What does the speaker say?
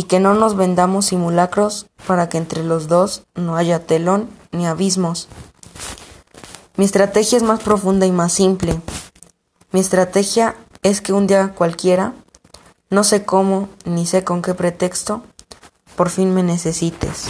y que no nos vendamos simulacros para que entre los dos no haya telón ni abismos. Mi estrategia es más profunda y más simple. Mi estrategia es que un día cualquiera, no sé cómo ni sé con qué pretexto, por fin me necesites.